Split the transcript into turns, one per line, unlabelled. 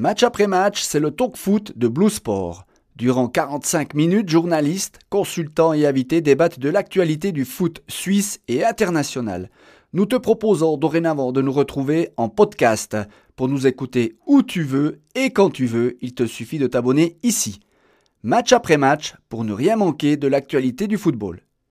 Match après match, c'est le talk foot de Blue Sport. Durant 45 minutes, journalistes, consultants et invités débattent de l'actualité du foot suisse et international. Nous te proposons dorénavant de nous retrouver en podcast. Pour nous écouter où tu veux et quand tu veux, il te suffit de t'abonner ici. Match après match pour ne rien manquer de l'actualité du football.